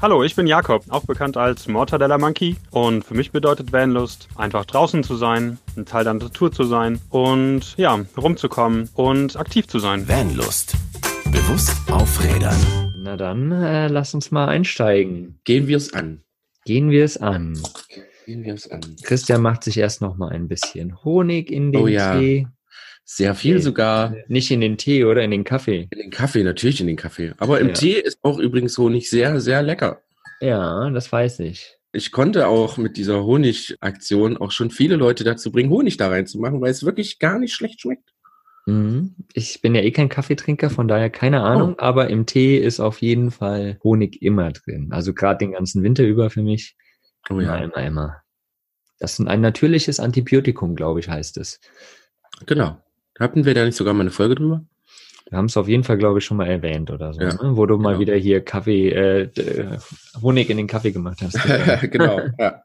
Hallo, ich bin Jakob, auch bekannt als Mortadella Monkey. Und für mich bedeutet Vanlust, einfach draußen zu sein, ein Teil der Natur zu sein und ja, rumzukommen und aktiv zu sein. Vanlust. Bewusst aufrädern. Na dann, äh, lass uns mal einsteigen. Gehen wir es an. Gehen wir es an. Gehen wir es an. Christian macht sich erst noch mal ein bisschen Honig in den Oh ja. Tee. Sehr viel Nee. sogar. Nicht in den Tee oder in den Kaffee. In den Kaffee, natürlich in den Kaffee. Aber im Ja. Tee ist auch übrigens Honig sehr, sehr lecker. Ja, das weiß ich. Ich konnte auch mit dieser Honigaktion auch schon viele Leute dazu bringen, Honig da reinzumachen, weil es wirklich gar nicht schlecht schmeckt. Mhm. Ich bin ja eh kein Kaffeetrinker, von daher keine Ahnung, Oh. aber im Tee ist auf jeden Fall Honig immer drin. Also gerade den ganzen Winter über für mich. Oh Immer, immer, immer. Das ist ein natürliches Antibiotikum, glaube ich, heißt es. Genau. Hatten wir da nicht sogar mal eine Folge drüber? Wir haben es auf jeden Fall, glaube ich, schon mal erwähnt oder so, Ja, ne? wo du mal genau. wieder hier Kaffee, äh, äh, Honig in den Kaffee gemacht hast. genau. Ja.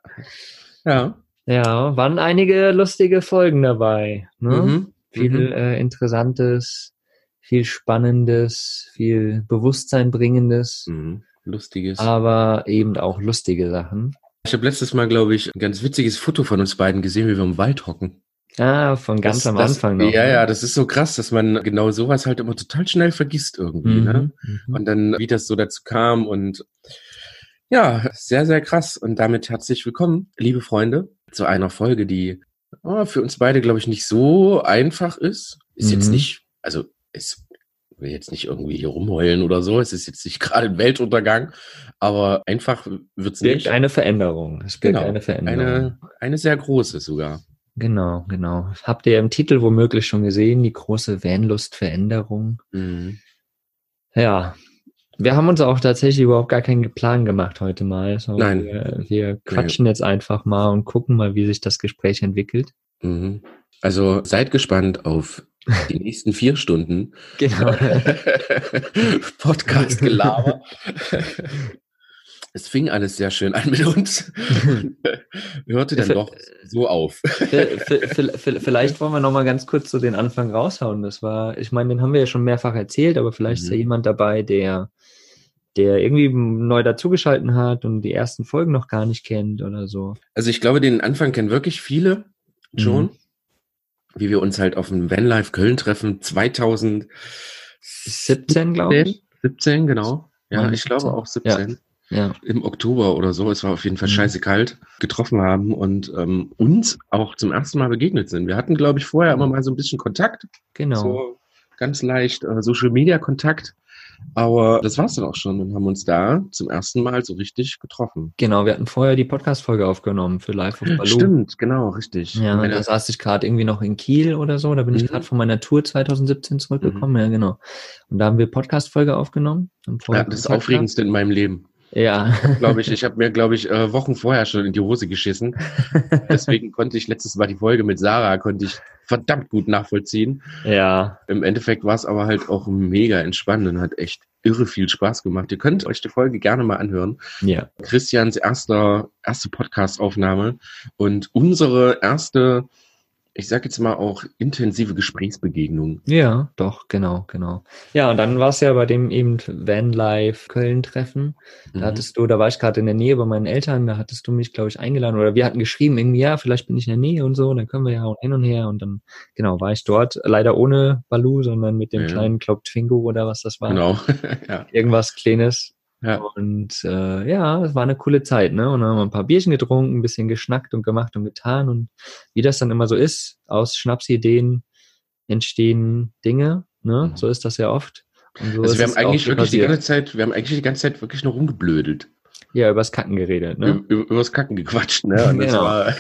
ja. ja, waren einige lustige Folgen dabei. Ne? Mhm. Viel Mhm. äh, Interessantes, viel Spannendes, viel Bewusstsein bringendes, Mhm. Lustiges. aber eben auch lustige Sachen. Ich habe letztes Mal, glaube ich, ein ganz witziges Foto von uns beiden gesehen, wie wir im Wald hocken. Ah, von ganz Das- am das, Anfang noch. Ja, ne? ja, das ist so krass, dass man genau sowas halt immer total schnell vergisst irgendwie. Ne? Mhm, mhm. Und dann, wie das so dazu kam und ja, sehr, sehr krass. Und damit herzlich willkommen, liebe Freunde, zu einer Folge, die oh, für uns beide, glaube ich, nicht so einfach ist. Ist jetzt Mhm. nicht, also es will jetzt nicht irgendwie hier rumheulen oder so. Es ist jetzt nicht gerade ein Weltuntergang, aber einfach wird's birgt nicht. eine Veränderung. Es birgt Genau, eine Veränderung. eine, eine sehr große sogar. Genau, genau. Habt ihr im Titel womöglich schon gesehen, die große Vanlust-Veränderung? Mhm. Ja, wir haben uns auch tatsächlich überhaupt gar keinen Plan gemacht heute mal. So, Nein. Wir, wir quatschen jetzt einfach mal und gucken mal, wie sich das Gespräch entwickelt. Mhm. Also seid gespannt auf die nächsten vier Stunden Genau. Podcast-Gelaber. Es fing alles sehr schön an mit uns. Hörte dann doch so auf. Vielleicht wollen wir noch mal ganz kurz so den Anfang raushauen. Das war, ich meine, den haben wir ja schon mehrfach erzählt, aber vielleicht ist ja Mhm. jemand dabei, der, der irgendwie neu dazugeschalten hat und die ersten Folgen noch gar nicht kennt oder so. Also ich glaube, den Anfang kennen wirklich viele schon. Mhm. Wie wir uns halt auf dem Vanlife Köln treffen, 2017, 17, glaube ich. 17, genau. Ja, ich glaube 17. auch 17. Ja. Im Oktober oder so, es war auf jeden Fall Mhm. scheiße kalt, getroffen haben und ähm, uns auch zum ersten Mal begegnet sind. Wir hatten, glaube ich, vorher immer mal so ein bisschen Kontakt, Genau. so ganz leicht äh, Social Media Kontakt, aber das war's dann auch schon und haben uns da zum ersten Mal so richtig getroffen. Genau, wir hatten vorher die Podcast-Folge aufgenommen für Live of Baloo. Stimmt, genau, richtig. Ja, Meine- da saß ich gerade irgendwie noch in Kiel oder so. Da bin ich Mhm. gerade von meiner Tour 2017 zurückgekommen. Ja, genau. Und da haben wir Podcast-Folge aufgenommen. Ja, das Aufregendste in meinem Leben. Ja. Glaube ich, ich habe mir, glaube ich, äh, Wochen vorher schon in die Hose geschissen. Deswegen konnte ich letztes Mal die Folge mit Sarah, konnte ich verdammt gut nachvollziehen. ja. Im Endeffekt war es aber halt auch mega entspannend und hat echt irre viel Spaß gemacht. Ihr könnt euch die Folge gerne mal anhören. Ja. Christians erster, erste Podcast-Aufnahme und unsere erste, ich sag jetzt mal auch intensive Gesprächsbegegnung. Ja, doch, genau, genau. Ja, und dann war es ja bei dem eben Van Life Köln-Treffen. Da Mhm. hattest du, da war ich gerade in der Nähe bei meinen Eltern, da hattest du mich, glaube ich, eingeladen oder wir hatten geschrieben, irgendwie, ja, vielleicht bin ich in der Nähe und so, dann können wir ja auch hin und her und dann, genau, war ich dort, leider ohne Balu, sondern mit dem Ja. kleinen Club Twingo oder was das war. Genau. ja. Irgendwas Kleines. Ja. Und äh, ja, es war eine coole Zeit, ne? Und dann haben wir ein paar Bierchen getrunken, ein bisschen geschnackt und gemacht und getan. Und wie das dann immer so ist, aus Schnapsideen entstehen Dinge, ne? Mhm. So ist das ja oft. So Also wir haben eigentlich wirklich die passiert. ganze Zeit, wir haben eigentlich die ganze Zeit wirklich nur rumgeblödelt. Ja, übers Kacken geredet, ne? Über, übers Kacken gequatscht, ne? Und das Genau. war,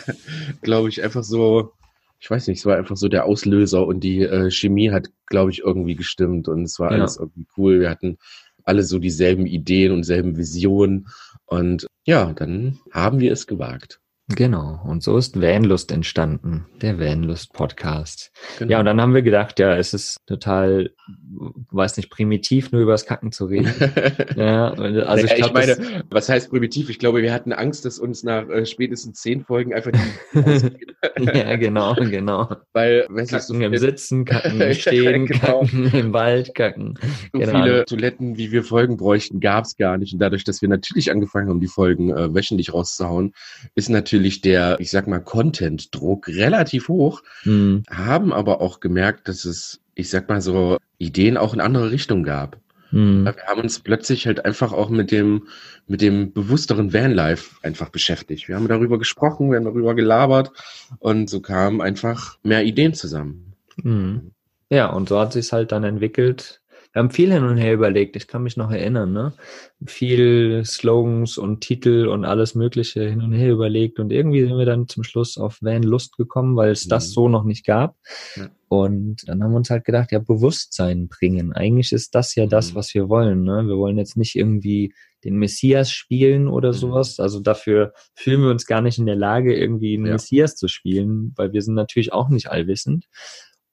glaube ich, einfach so, ich weiß nicht, es war einfach so der Auslöser und die äh, Chemie hat, glaube ich, irgendwie gestimmt und es war Ja. alles irgendwie cool. Wir hatten alle so dieselben Ideen und selben Visionen und ja, dann haben wir es gewagt. Genau, und so ist Vanlust entstanden, der Vanlust Podcast. Genau. Ja, und dann haben wir gedacht, ja, es ist total, weiß nicht, primitiv, nur über das Kacken zu reden. ja, also ich, ich, glaub, meine, das, was heißt primitiv? Ich glaube, wir hatten Angst, dass uns nach äh, spätestens zehn Folgen einfach die ja, genau, genau. Weil, wenn es so Kacken im viele, Sitzen, kacken im Stehen, Genau. kacken im Wald, kacken. so Genau. viele Toiletten, wie wir Folgen bräuchten, gab es gar nicht. Und dadurch, dass wir natürlich angefangen haben, die Folgen äh, wöchentlich rauszuhauen, ist natürlich der, ich sag mal, Content-Druck relativ hoch. Hm, Haben aber auch gemerkt, dass es, ich sag mal so, Ideen auch in andere Richtungen gab. hm, Wir haben uns plötzlich halt einfach auch mit dem, mit dem bewussteren Vanlife einfach beschäftigt. Wir haben darüber gesprochen, wir haben darüber gelabert und so kamen einfach mehr Ideen zusammen. hm. Ja, und so hat sich halt dann entwickelt. Wir haben viel hin und her überlegt, ich kann mich noch erinnern, ne? Viel Slogans und Titel und alles Mögliche hin und her überlegt und irgendwie sind wir dann zum Schluss auf Van Lust gekommen, weil es das Mhm. so noch nicht gab. Ja. Und dann haben wir uns halt gedacht, ja, Bewusstsein bringen. Eigentlich ist das ja das, Mhm. was wir wollen, ne? Wir wollen jetzt nicht irgendwie den Messias spielen oder Mhm. sowas. Also dafür fühlen wir uns gar nicht in der Lage, irgendwie einen Ja. Messias zu spielen, weil wir sind natürlich auch nicht allwissend.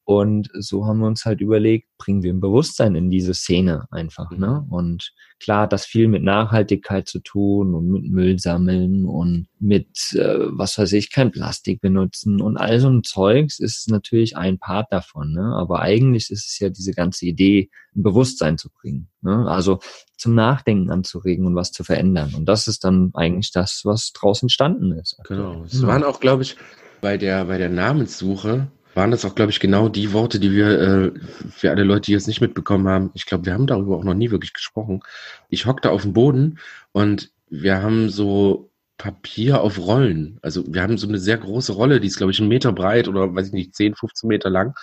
Und so haben wir uns halt überlegt, bringen wir ein Bewusstsein in diese Szene einfach, Mhm. ne? Und klar, das viel mit Nachhaltigkeit zu tun und mit Müll sammeln und mit, äh, was weiß ich, kein Plastik benutzen und all so ein Zeugs ist natürlich ein Part davon, ne? Aber eigentlich ist es ja diese ganze Idee, ein Bewusstsein zu bringen, ne? Also zum Nachdenken anzuregen und was zu verändern. Und das ist dann eigentlich das, was draußen entstanden ist. Genau. Es waren auch, glaube ich, bei der, bei der Namenssuche waren das auch, glaube ich, genau die Worte, die wir, äh, für alle Leute, die es nicht mitbekommen haben, ich glaube, wir haben darüber auch noch nie wirklich gesprochen. Ich hockte auf dem Boden und wir haben so Papier auf Rollen. Also wir haben so eine sehr große Rolle, die ist, glaube ich, einen Meter breit oder weiß ich nicht, 10, 15 Meter lang.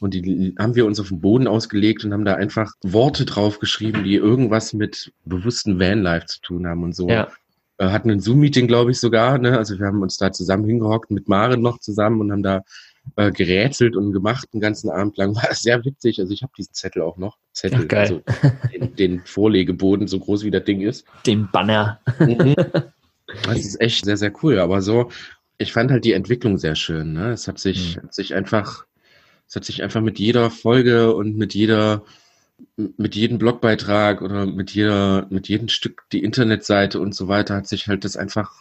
Und die haben wir uns auf den Boden ausgelegt und haben da einfach Worte drauf geschrieben, die irgendwas mit bewussten Vanlife zu tun haben und so Ja, äh, hatten ein Zoom-Meeting, glaube ich, sogar. Ne? Also wir haben uns da zusammen hingehockt mit Maren noch zusammen und haben da äh, gerätselt und gemacht den ganzen Abend lang. War sehr witzig. Also ich habe diesen Zettel auch noch. Zettel, Ach, also den, den Vorlegeboden, so groß wie das Ding ist. den Banner. Mhm. Das ist echt sehr, sehr cool. Aber so, ich fand halt die Entwicklung sehr schön. Ne? Es hat sich, Mhm. hat sich einfach, es hat sich einfach mit jeder Folge und mit jeder, mit jedem Blogbeitrag oder mit jeder, mit jedem Stück die Internetseite und so weiter hat sich halt das einfach,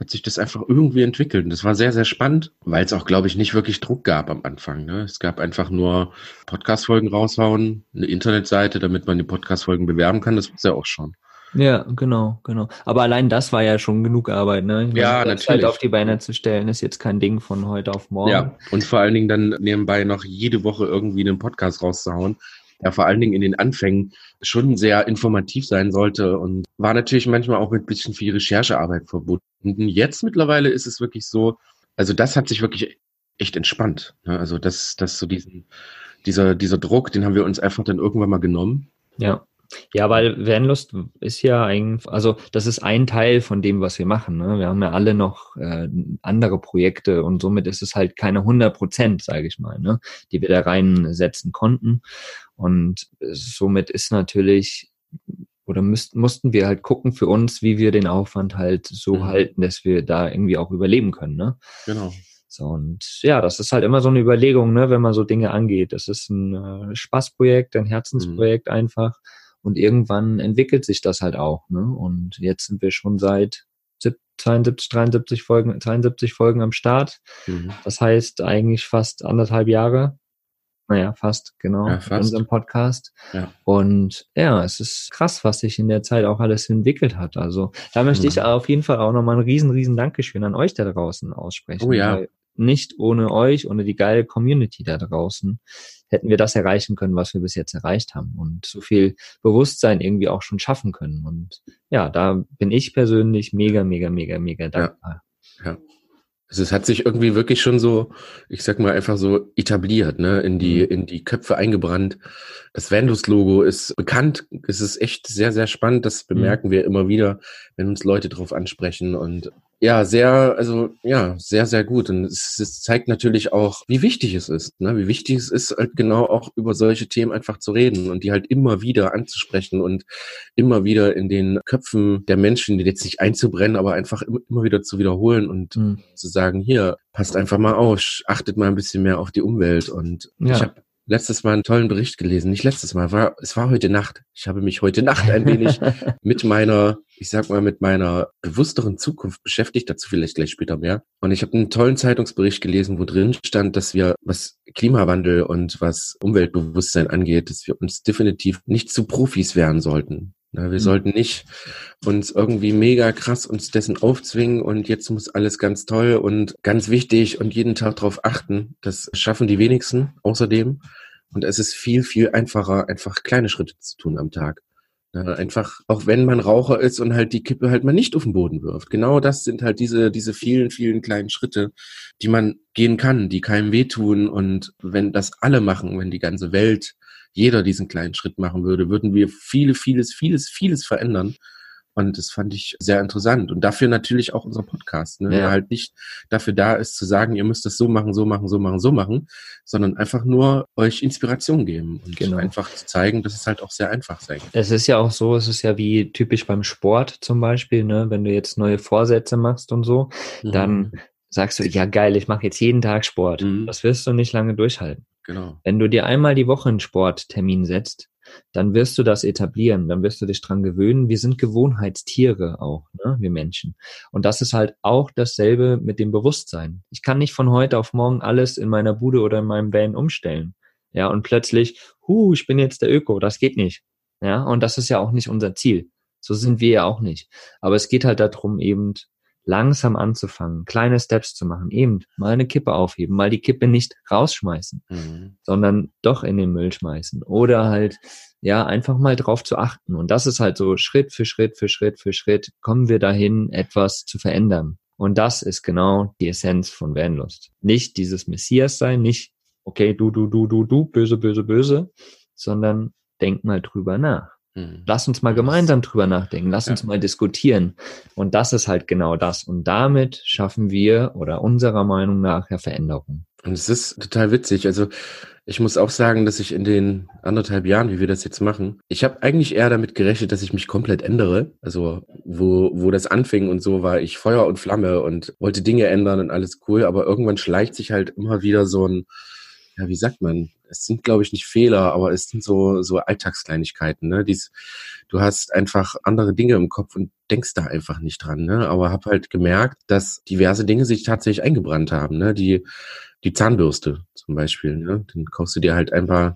hat sich das einfach irgendwie entwickelt. Und das war sehr, sehr spannend, weil es auch, glaube ich, nicht wirklich Druck gab am Anfang. Ne? Es gab einfach nur Podcast-Folgen raushauen, eine Internetseite, damit man die Podcast-Folgen bewerben kann. Das war ja auch schon. Ja, genau, genau. Aber allein das war ja schon genug Arbeit, ne? Meine, Ja, natürlich. auf die Beine zu stellen, ist jetzt kein Ding von heute auf morgen. Ja, und vor allen Dingen dann nebenbei noch jede Woche irgendwie einen Podcast rauszuhauen, der vor allen Dingen in den Anfängen schon sehr informativ sein sollte und war natürlich manchmal auch mit ein bisschen viel Recherchearbeit verbunden. Jetzt mittlerweile ist es wirklich so, also das hat sich wirklich echt entspannt. Ne? Also das, das so diesen, dieser, dieser Druck, den haben wir uns einfach dann irgendwann mal genommen. Ja. Ja, weil Vanlust ist ja eigentlich, also das ist ein Teil von dem, was wir machen. Ne? Wir haben ja alle noch äh, andere Projekte und somit ist es halt keine 100 Prozent, sage ich mal, ne? die wir da reinsetzen konnten. Und somit ist natürlich, oder müssten, mussten wir halt gucken für uns, wie wir den Aufwand halt so Mhm. halten, dass wir da irgendwie auch überleben können. Ne? Genau. So, und ja, das ist halt immer so eine Überlegung, ne, wenn man so Dinge angeht. Das ist ein äh, Spaßprojekt, ein Herzensprojekt einfach. Und irgendwann entwickelt sich das halt auch, ne? Und jetzt sind wir schon seit sieb- 72, 73 Folgen, 72 Folgen am Start. Mhm. Das heißt eigentlich fast anderthalb Jahre. Naja, fast, genau, Ja, mit fast. unserem Podcast. Ja. Und ja, es ist krass, was sich in der Zeit auch alles entwickelt hat. Also da möchte ich Mhm. auf jeden Fall auch nochmal ein riesen, riesen Dankeschön an euch da draußen aussprechen. Oh ja. Nicht ohne euch, ohne die geile Community da draußen, hätten wir das erreichen können, was wir bis jetzt erreicht haben und so viel Bewusstsein irgendwie auch schon schaffen können. Und ja, da bin ich persönlich mega, mega, mega, mega dankbar. Also es hat sich irgendwie wirklich schon so, ich sag mal einfach so etabliert, ne, in die, Mhm. in die Köpfe eingebrannt. Das Vandus-Logo ist bekannt. Es ist echt sehr, sehr spannend. Das bemerken wir immer wieder, wenn uns Leute drauf ansprechen. Und ja, sehr, also ja, sehr, sehr gut. Und es, es, zeigt natürlich auch, wie wichtig es ist, ne? wie wichtig es ist, halt genau auch über solche Themen einfach zu reden und die halt immer wieder anzusprechen und immer wieder in den Köpfen der Menschen, die jetzt nicht einzubrennen, aber einfach immer, wieder zu wiederholen und mhm. zu sagen, hier, passt einfach mal auf, achtet mal ein bisschen mehr auf die Umwelt. Und ja. ich habe letztes Mal einen tollen Bericht gelesen. Nicht letztes Mal, war, es war heute Nacht. Ich habe mich heute Nacht ein wenig mit meiner, ich sag mal, mit meiner bewussteren Zukunft beschäftigt. Dazu vielleicht gleich später mehr. Und ich habe einen tollen Zeitungsbericht gelesen, wo drin stand, dass wir, was Klimawandel und was Umweltbewusstsein angeht, dass wir uns definitiv nicht zu Profis werden sollten. Na, wir mhm. sollten nicht uns irgendwie mega krass uns dessen aufzwingen und jetzt muss alles ganz toll und ganz wichtig und jeden Tag darauf achten. Das schaffen die wenigsten außerdem. Und es ist viel, viel einfacher, einfach kleine Schritte zu tun am Tag. Ja, einfach, auch wenn man Raucher ist und halt die Kippe halt mal nicht auf den Boden wirft. Genau das sind halt diese, diese vielen, vielen kleinen Schritte, die man gehen kann, die keinem wehtun. Und wenn das alle machen, wenn die ganze Welt jeder diesen kleinen Schritt machen würde, würden wir viele, vieles, vieles, vieles verändern. Und das fand ich sehr interessant. Und dafür natürlich auch unser Podcast, ne? Ja. der halt nicht dafür da ist zu sagen, ihr müsst das so machen, so machen, so machen, so machen, sondern einfach nur euch Inspiration geben und genau. einfach zu zeigen, dass es halt auch sehr einfach sein kann. Es ist ja auch so, es ist ja wie typisch beim Sport zum Beispiel, ne? wenn du jetzt neue Vorsätze machst und so, mhm. dann sagst du, ja geil, ich mache jetzt jeden Tag Sport. Mhm. Das wirst du nicht lange durchhalten. Genau. Wenn du dir einmal die Woche einen Sporttermin setzt, dann wirst du das etablieren, dann wirst du dich dran gewöhnen. Wir sind Gewohnheitstiere auch, ne, wir Menschen. Und das ist halt auch dasselbe mit dem Bewusstsein. Ich kann nicht von heute auf morgen alles in meiner Bude oder in meinem Van umstellen. Ja, und plötzlich, hu, ich bin jetzt der Öko, das geht nicht. Ja, und das ist ja auch nicht unser Ziel. So sind wir ja auch nicht. Aber es geht halt darum, eben langsam anzufangen, kleine Steps zu machen, eben mal eine Kippe aufheben, mal die Kippe nicht rausschmeißen, mhm. sondern doch in den Müll schmeißen oder halt ja einfach mal drauf zu achten und das ist halt so Schritt für Schritt für Schritt für Schritt kommen wir dahin etwas zu verändern und das ist genau die Essenz von Vanlust. Nicht dieses Messias sein, nicht okay, du du du du du böse böse böse, sondern denk mal drüber nach. Mhm. Lass uns mal gemeinsam drüber nachdenken. Lass ja. uns mal diskutieren. Und das ist halt genau das. Und damit schaffen wir oder unserer Meinung nach ja Veränderung. Und es ist total witzig. Also ich muss auch sagen, dass ich in den anderthalb Jahren, wie wir das jetzt machen, ich habe eigentlich eher damit gerechnet, dass ich mich komplett ändere. Also wo, wo das anfing und so war ich Feuer und Flamme und wollte Dinge ändern und alles cool. Aber irgendwann schleicht sich halt immer wieder so ein, ja, wie sagt man, es sind, glaube ich, nicht Fehler, aber es sind so, so Alltagskleinigkeiten, ne? Dies, du hast einfach andere Dinge im Kopf und denkst da einfach nicht dran, ne? Aber hab halt gemerkt, dass diverse Dinge sich tatsächlich eingebrannt haben, ne? Die, die Zahnbürste zum Beispiel, ne? Dann kaufst du dir halt einfach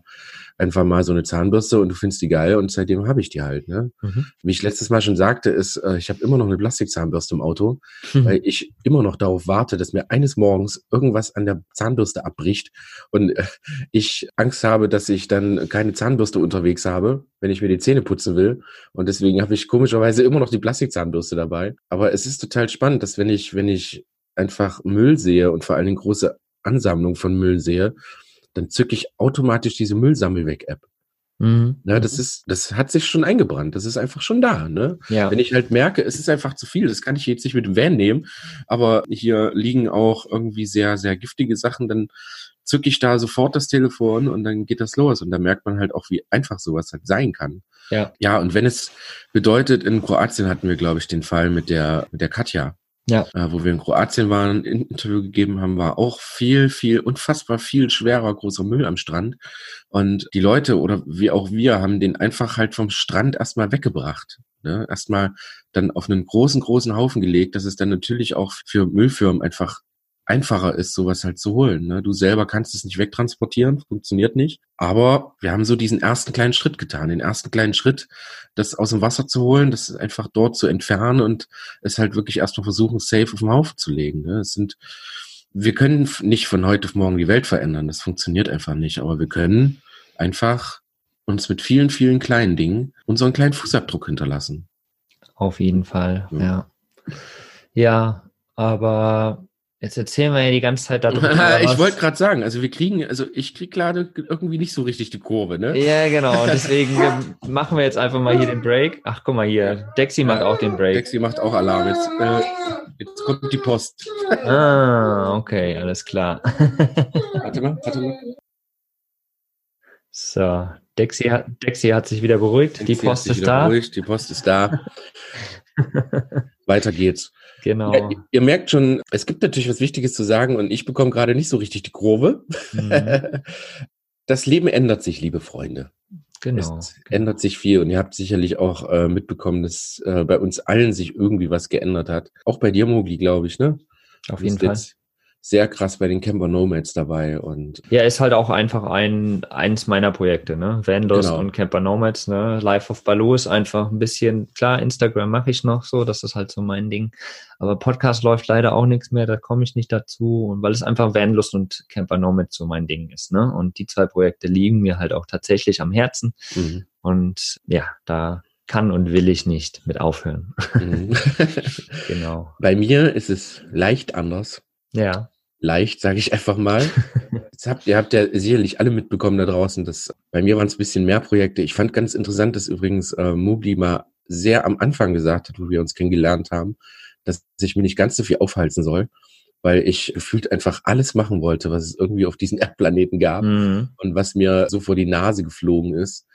einfach mal so eine Zahnbürste und du findest die geil und seitdem habe ich die halt. Ne? Mhm. Wie ich letztes Mal schon sagte, ist, äh, ich habe immer noch eine Plastikzahnbürste im Auto, mhm. weil ich immer noch darauf warte, dass mir eines Morgens irgendwas an der Zahnbürste abbricht und äh, ich Angst habe, dass ich dann keine Zahnbürste unterwegs habe, wenn ich mir die Zähne putzen will. Und deswegen habe ich komischerweise immer noch die Plastikzahnbürste dabei. Aber es ist total spannend, dass wenn ich, wenn ich einfach Müll sehe und vor allen Dingen große Ansammlung von Müll sehe, dann zücke ich automatisch diese Müllsammelweg-App. Mhm. Ja, das ist, das hat sich schon eingebrannt. Das ist einfach schon da. Ne? Ja. Wenn ich halt merke, es ist einfach zu viel, das kann ich jetzt nicht mit dem Van nehmen, aber hier liegen auch irgendwie sehr, sehr giftige Sachen, dann zücke ich da sofort das Telefon und dann geht das los. Und da merkt man halt auch, wie einfach sowas halt sein kann. Ja. Ja, und wenn es bedeutet, in Kroatien hatten wir, glaube ich, den Fall mit der, mit der Katja ja. äh, wo wir in Kroatien waren, ein Interview gegeben haben, war auch viel, viel, unfassbar viel schwerer großer Müll am Strand. Und die Leute oder wie auch wir haben den einfach halt vom Strand erstmal weggebracht. Ne? Erstmal dann auf einen großen, großen Haufen gelegt. Das ist dann natürlich auch für Müllfirmen einfach einfacher ist, sowas halt zu holen. Ne? Du selber kannst es nicht wegtransportieren, funktioniert nicht. Aber wir haben so diesen ersten kleinen Schritt getan, den ersten kleinen Schritt, das aus dem Wasser zu holen, das einfach dort zu entfernen und es halt wirklich erstmal versuchen, safe auf den Haufen zu legen. Ne? Es sind, wir können nicht von heute auf morgen die Welt verändern, das funktioniert einfach nicht, aber wir können einfach uns mit vielen, vielen kleinen Dingen unseren kleinen Fußabdruck hinterlassen. Auf jeden Fall, ja. Ja, ja aber Jetzt erzählen wir ja die ganze Zeit darüber. ich wollte gerade sagen, also wir kriegen, also ich krieg gerade irgendwie nicht so richtig die Kurve, ne? Ja, genau. Deswegen machen wir jetzt einfach mal hier den Break. Ach, guck mal hier. Dexy macht auch den Break. Dexy macht auch Alarm. Jetzt, äh, jetzt kommt die Post. Ah, okay, alles klar. warte mal, warte mal. So, Dexy hat, Dexy hat sich wieder beruhigt. Dexy die Post ist da. Beruhigt. Die Post ist da. Weiter geht's. Genau. Ja, ihr merkt schon, es gibt natürlich was Wichtiges zu sagen und ich bekomme gerade nicht so richtig die Kurve. Mhm. Das Leben ändert sich, liebe Freunde. Genau. Es ändert sich viel und ihr habt sicherlich auch äh, mitbekommen, dass äh, bei uns allen sich irgendwie was geändert hat. Auch bei dir, Mogli, glaube ich, ne? Auf jeden Fall sehr krass bei den Camper Nomads dabei und ja ist halt auch einfach ein eins meiner Projekte ne Vanlust genau. und Camper Nomads ne Life of Baloo ist einfach ein bisschen klar Instagram mache ich noch so das ist halt so mein Ding aber Podcast läuft leider auch nichts mehr da komme ich nicht dazu und weil es einfach Vanlust und Camper Nomads so mein Ding ist ne und die zwei Projekte liegen mir halt auch tatsächlich am Herzen mhm. und ja da kann und will ich nicht mit aufhören. Mhm. genau. Bei mir ist es leicht anders. Ja. Leicht, sage ich einfach mal. Jetzt habt, ihr habt ja sicherlich alle mitbekommen da draußen, dass bei mir waren es ein bisschen mehr Projekte. Ich fand ganz interessant, dass übrigens äh, Mobli mal sehr am Anfang gesagt hat, wo wir uns kennengelernt haben, dass ich mir nicht ganz so viel aufhalten soll, weil ich gefühlt einfach alles machen wollte, was es irgendwie auf diesen Erdplaneten gab mhm. und was mir so vor die Nase geflogen ist.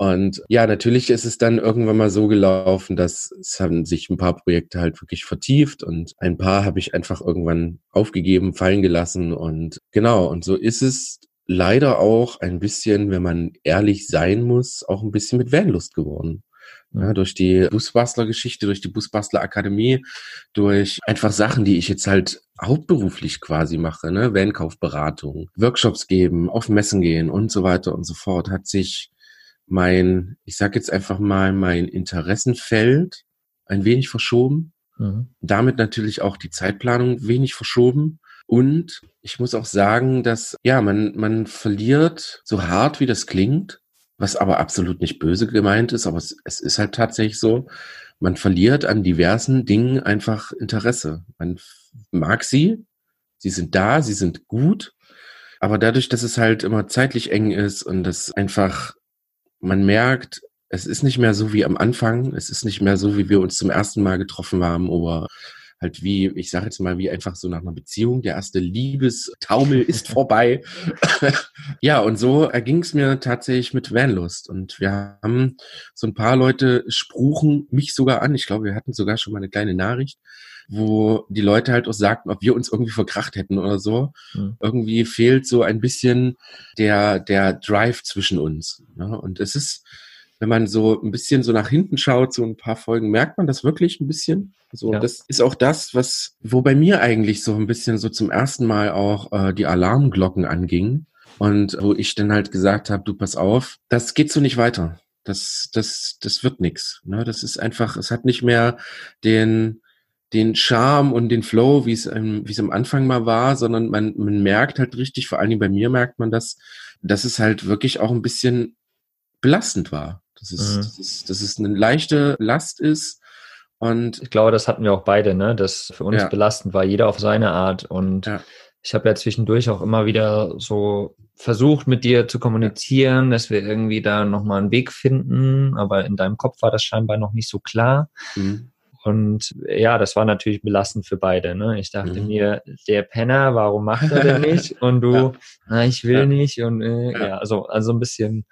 Und ja, natürlich ist es dann irgendwann mal so gelaufen, dass es haben sich ein paar Projekte halt wirklich vertieft und ein paar habe ich einfach irgendwann aufgegeben, fallen gelassen. Und genau, und so ist es leider auch ein bisschen, wenn man ehrlich sein muss, auch ein bisschen mit Vanlust geworden. Ja, durch die Busbastler-Geschichte, durch die Busbastler-Akademie, durch einfach Sachen, die ich jetzt halt hauptberuflich quasi mache, ne, Vankaufberatung, Workshops geben, auf Messen gehen und so weiter und so fort, hat sich mein, ich sag jetzt einfach mal, mein Interessenfeld ein wenig verschoben. Mhm. Damit natürlich auch die Zeitplanung wenig verschoben. Und ich muss auch sagen, dass, ja, man, man verliert, so hart wie das klingt, was aber absolut nicht böse gemeint ist, aber es, es ist halt tatsächlich so, man verliert an diversen Dingen einfach Interesse. Man mag sie, sie sind da, sie sind gut, aber dadurch, dass es halt immer zeitlich eng ist und das einfach man merkt, es ist nicht mehr so wie am Anfang. Es ist nicht mehr so, wie wir uns zum ersten Mal getroffen haben oder halt wie, ich sage jetzt mal, wie einfach so nach einer Beziehung. Der erste Liebestaumel ist vorbei. ja, und so erging es mir tatsächlich mit Vanlust. Und wir haben so ein paar Leute spruchen mich sogar an. Ich glaube, wir hatten sogar schon mal eine kleine Nachricht, wo die Leute halt auch sagten, ob wir uns irgendwie verkracht hätten oder so. Mhm. Irgendwie fehlt so ein bisschen der, der Drive zwischen uns. Ne? Und es ist, wenn man so ein bisschen so nach hinten schaut, so ein paar Folgen, merkt man das wirklich ein bisschen. So, ja. das ist auch das, was, wo bei mir eigentlich so ein bisschen so zum ersten Mal auch äh, die Alarmglocken angingen. Und wo ich dann halt gesagt habe, du pass auf, das geht so nicht weiter. Das, das, das wird nix. Ne? Das ist einfach, es hat nicht mehr den, den Charme und den Flow, wie es, ähm, wie es am Anfang mal war, sondern man, man merkt halt richtig, vor allen Dingen bei mir merkt man das, dass es halt wirklich auch ein bisschen belastend war. Dass es, mhm. dass es, dass es eine leichte Last ist. Und ich glaube, das hatten wir auch beide, ne? Das für uns ja. belastend war, jeder auf seine Art. Und ja. ich habe ja zwischendurch auch immer wieder so versucht, mit dir zu kommunizieren, dass wir irgendwie da nochmal einen Weg finden, aber in deinem Kopf war das scheinbar noch nicht so klar. Mhm. Und ja, das war natürlich belastend für beide. Ne? Ich dachte mhm. mir, der Penner, warum macht er denn nicht? Und du, ja. na, ich will ja. nicht. Und äh, ja. ja, also, also ein bisschen.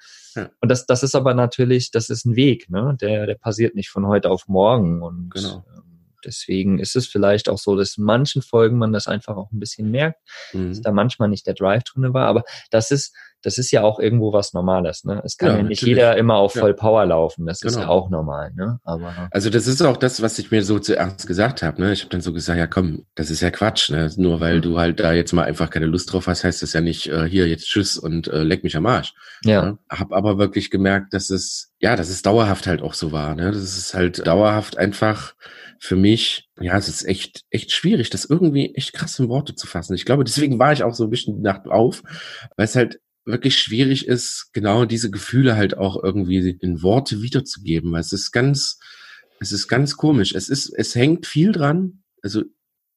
Und das, das ist aber natürlich, das ist ein Weg, ne? Der, der passiert nicht von heute auf morgen. Und genau. ähm, deswegen ist es vielleicht auch so, dass in manchen Folgen man das einfach auch ein bisschen merkt, mhm. dass da manchmal nicht der Drive drinne war. Aber das ist, das ist ja auch irgendwo was Normales. Ne? Es kann ja, ja nicht natürlich. jeder immer auf voll Power laufen. Das genau. ist ja auch normal. Ne? Aber also das ist auch das, was ich mir so zuerst gesagt habe. Ne? Ich habe dann so gesagt, ja komm, das ist ja Quatsch. Ne? Nur weil du halt da jetzt mal einfach keine Lust drauf hast, heißt das ja nicht äh, hier jetzt Tschüss und äh, leck mich am Arsch. Ja. Ne? Hab aber wirklich gemerkt, dass es ja, dass es dauerhaft halt auch so war. Ne? Das ist halt dauerhaft einfach für mich, ja, es ist echt, echt schwierig, das irgendwie echt krass in Worte zu fassen. Ich glaube, deswegen war ich auch so ein bisschen die Nacht auf, weil es halt wirklich schwierig ist, genau diese Gefühle halt auch irgendwie in Worte wiederzugeben. Weil es ist ganz, es ist ganz komisch. Es ist, es hängt viel dran. Also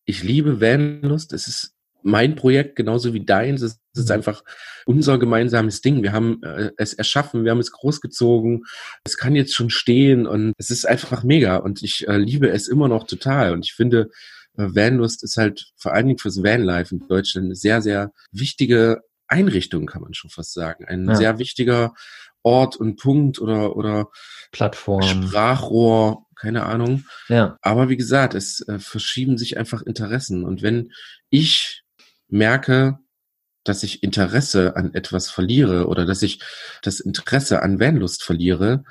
ich liebe Vanlust. Es ist mein Projekt genauso wie deins. Es ist Mhm. einfach unser gemeinsames Ding. Wir haben äh, es erschaffen, wir haben es großgezogen. Es kann jetzt schon stehen und es ist einfach mega und ich äh, liebe es immer noch total. Und ich finde, äh, Vanlust ist halt vor allen Dingen fürs Vanlife in Deutschland eine sehr, sehr wichtige Einrichtung, kann man schon fast sagen. Ein Ja. sehr wichtiger Ort und Punkt oder, oder Plattform. Sprachrohr, keine Ahnung. Ja. Aber wie gesagt, es äh, verschieben sich einfach Interessen. Und wenn ich merke, dass ich Interesse an etwas verliere oder dass ich das Interesse an Vanlust verliere,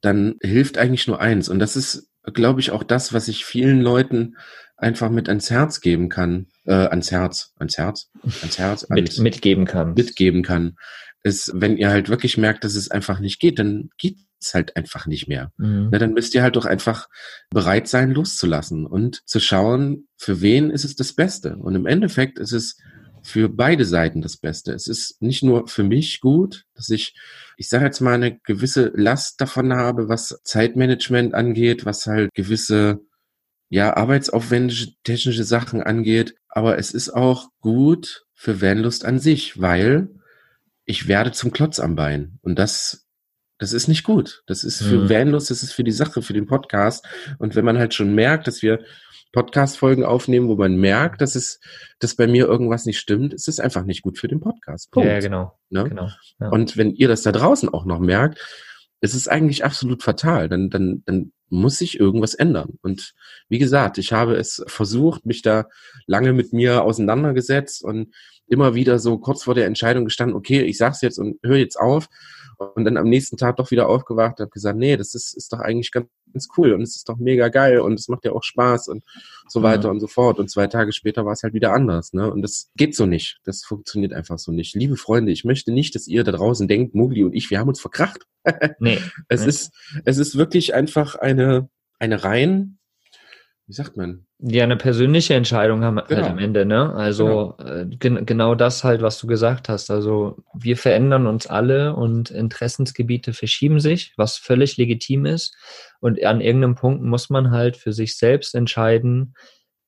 dann hilft eigentlich nur eins. Und das ist, glaube ich, auch das, was ich vielen Leuten einfach mit ans Herz geben kann. Äh, ans Herz, ans Herz, ans Herz, Mit, ans, mitgeben kann. mitgeben kann, ist, wenn ihr halt wirklich merkt, dass es einfach nicht geht, dann geht's halt einfach nicht mehr. Mhm. Na, dann müsst ihr halt doch einfach bereit sein, loszulassen und zu schauen, für wen ist es das Beste. Und im Endeffekt ist es für beide Seiten das Beste. Es ist nicht nur für mich gut, dass ich, ich sage jetzt mal, eine gewisse Last davon habe, was Zeitmanagement angeht, was halt gewisse ja, arbeitsaufwendige technische Sachen angeht. Aber es ist auch gut für Vanlust an sich, weil ich werde zum Klotz am Bein. Und das, das ist nicht gut. Das ist für Mhm. Vanlust, das ist für die Sache, für den Podcast. Und wenn man halt schon merkt, dass wir Podcast-Folgen aufnehmen, wo man merkt, dass es, dass bei mir irgendwas nicht stimmt, ist es einfach nicht gut für den Podcast. Punkt. Ja, genau. Ne? genau. Ja. Und wenn ihr das da draußen auch noch merkt, ist es eigentlich absolut fatal. Dann, dann, dann muss sich irgendwas ändern. Und wie gesagt, ich habe es versucht, mich da lange mit mir auseinandergesetzt und immer wieder so kurz vor der Entscheidung gestanden, okay, ich sag's jetzt und höre jetzt auf. Und dann am nächsten Tag doch wieder aufgewacht und habe gesagt, nee, das ist, ist doch eigentlich ganz, ganz cool und es ist doch mega geil und es macht ja auch Spaß und so weiter Mhm. und so fort. Und zwei Tage später war es halt wieder anders. Ne? Und das geht so nicht. Das funktioniert einfach so nicht. Liebe Freunde, ich möchte nicht, dass ihr da draußen denkt, Mugli und ich, wir haben uns verkracht. Nee. Es Nee. ist, es ist wirklich einfach eine, eine rein, wie sagt man? Ja, eine persönliche Entscheidung haben wir Genau. halt am Ende, ne? Also äh, gen genau das halt, was du gesagt hast. Also wir verändern uns alle und Interessensgebiete verschieben sich, was völlig legitim ist. Und an irgendeinem Punkt muss man halt für sich selbst entscheiden,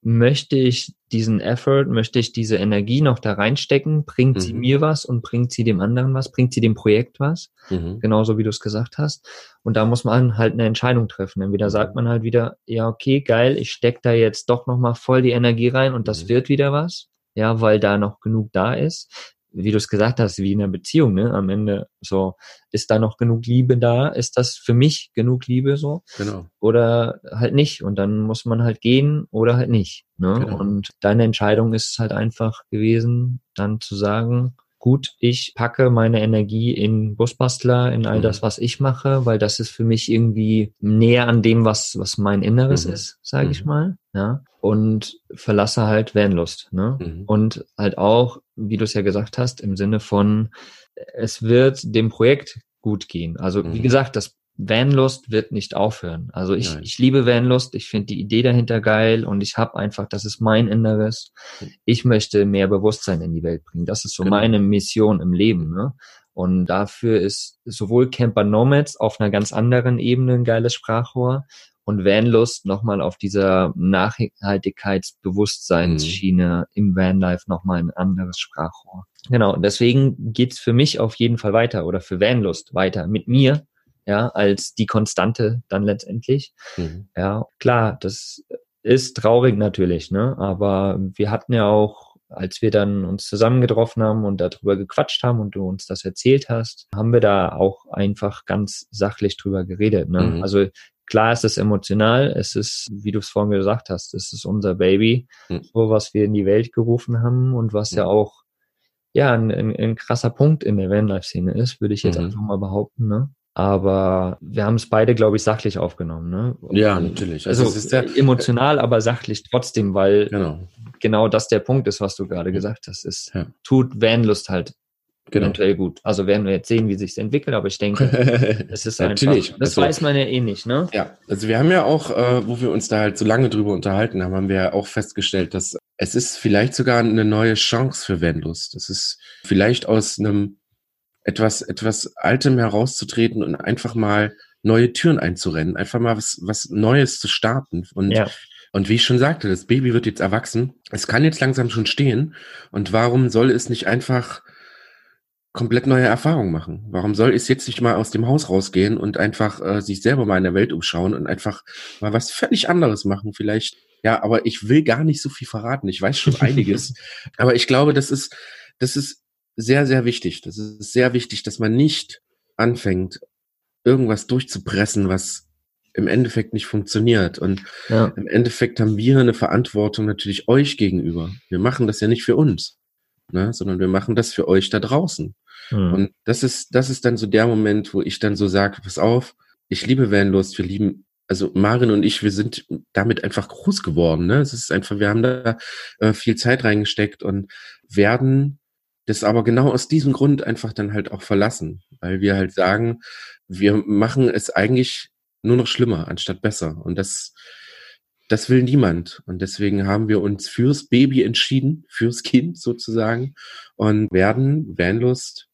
möchte ich diesen Effort, möchte ich diese Energie noch da reinstecken? Bringt sie Mhm. mir was und bringt sie dem anderen was? Bringt sie dem Projekt was? Mhm. genauso wie du es gesagt hast. Und da muss man halt eine Entscheidung treffen. Entweder sagt man halt wieder, ja, okay, geil, ich steck da jetzt doch nochmal voll die Energie rein und das Mhm. wird wieder was, ja, weil da noch genug da ist. Wie du es gesagt hast, wie in einer Beziehung, ne? Am Ende so, ist da noch genug Liebe da? Ist das für mich genug Liebe so? Genau. Oder halt nicht. Und dann muss man halt gehen oder halt nicht. Ne? Genau. Und deine Entscheidung ist halt einfach gewesen, dann zu sagen, gut, ich packe meine Energie in Busbastler, in all Mhm. das, was ich mache, weil das ist für mich irgendwie näher an dem, was, was mein Inneres Mhm. ist, sage ich Mhm. mal. Ja. Und verlasse halt Vanlust. Ne? Mhm. Und halt auch, wie du es ja gesagt hast, im Sinne von, es wird dem Projekt gut gehen. Also wie Mhm. gesagt, das Vanlust wird nicht aufhören. Also ich, Nein. ich liebe Vanlust, ich finde die Idee dahinter geil und ich habe einfach, das ist mein Inneres. Ich möchte mehr Bewusstsein in die Welt bringen. Das ist so Genau. meine Mission im Leben. Ne? Und dafür ist sowohl Camper Nomads auf einer ganz anderen Ebene ein geiles Sprachrohr und Vanlust nochmal auf dieser Nachhaltigkeitsbewusstseinsschiene im Vanlife nochmal ein anderes Sprachrohr. Genau, und deswegen geht's für mich auf jeden Fall weiter oder für Vanlust weiter mit mir, ja, als die Konstante dann letztendlich. Mhm. Ja, klar, das ist traurig natürlich, ne? Aber wir hatten ja auch, als wir dann uns zusammengetroffen haben und darüber gequatscht haben und du uns das erzählt hast, haben wir da auch einfach ganz sachlich drüber geredet. Ne? Mhm. Also klar ist es emotional, es ist, wie du es vorhin gesagt hast, es ist unser Baby, Mhm. so was wir in die Welt gerufen haben und was ja Mhm. auch ja ein, ein, ein krasser Punkt in der Vanlife-Szene ist, würde ich jetzt Mhm. einfach mal behaupten. Ne? Aber wir haben es beide, glaube ich, sachlich aufgenommen. Ne? Ja, natürlich. Also, es ist der, emotional, aber sachlich trotzdem, weil genau. genau das der Punkt ist, was du gerade gesagt hast. Es Ja. tut Vanlust halt Genau. eventuell gut. Also werden wir jetzt sehen, wie sich entwickelt, aber ich denke, es ist einfach. Natürlich. Das Also- weiß man ja eh nicht, ne? Ja, also wir haben ja auch, äh, wo wir uns da halt so lange drüber unterhalten haben, haben wir ja auch festgestellt, dass es ist vielleicht sogar eine neue Chance für Vanlust. Es ist vielleicht aus einem etwas, etwas Altem herauszutreten und einfach mal neue Türen einzurennen, einfach mal was, was Neues zu starten. Und Ja. Und wie ich schon sagte, das Baby wird jetzt erwachsen. Es kann jetzt langsam schon stehen. Und warum soll es nicht einfach komplett neue Erfahrungen machen? Warum soll es jetzt nicht mal aus dem Haus rausgehen und einfach äh, sich selber mal in der Welt umschauen und einfach mal was völlig anderes machen? Vielleicht, ja, aber ich will gar nicht so viel verraten. Ich weiß schon einiges. aber ich glaube, das ist, das ist sehr, sehr wichtig. Das ist sehr wichtig, dass man nicht anfängt, irgendwas durchzupressen, was im Endeffekt nicht funktioniert. Und ja. im Endeffekt haben wir eine Verantwortung natürlich euch gegenüber. Wir machen das ja nicht für uns, ne, sondern wir machen das für euch da draußen. Mhm. Und das ist, das ist dann so der Moment, wo ich dann so sage, pass auf, ich liebe Vanlust, wir lieben, also Marin und ich, wir sind damit einfach groß geworden. Ne? Es ist einfach, wir haben da äh, viel Zeit reingesteckt und werden das aber genau aus diesem Grund einfach dann halt auch verlassen, weil wir halt sagen, wir machen es eigentlich nur noch schlimmer anstatt besser. Und das, das will niemand. Und deswegen haben wir uns fürs Baby entschieden, fürs Kind sozusagen und werden Vanlust.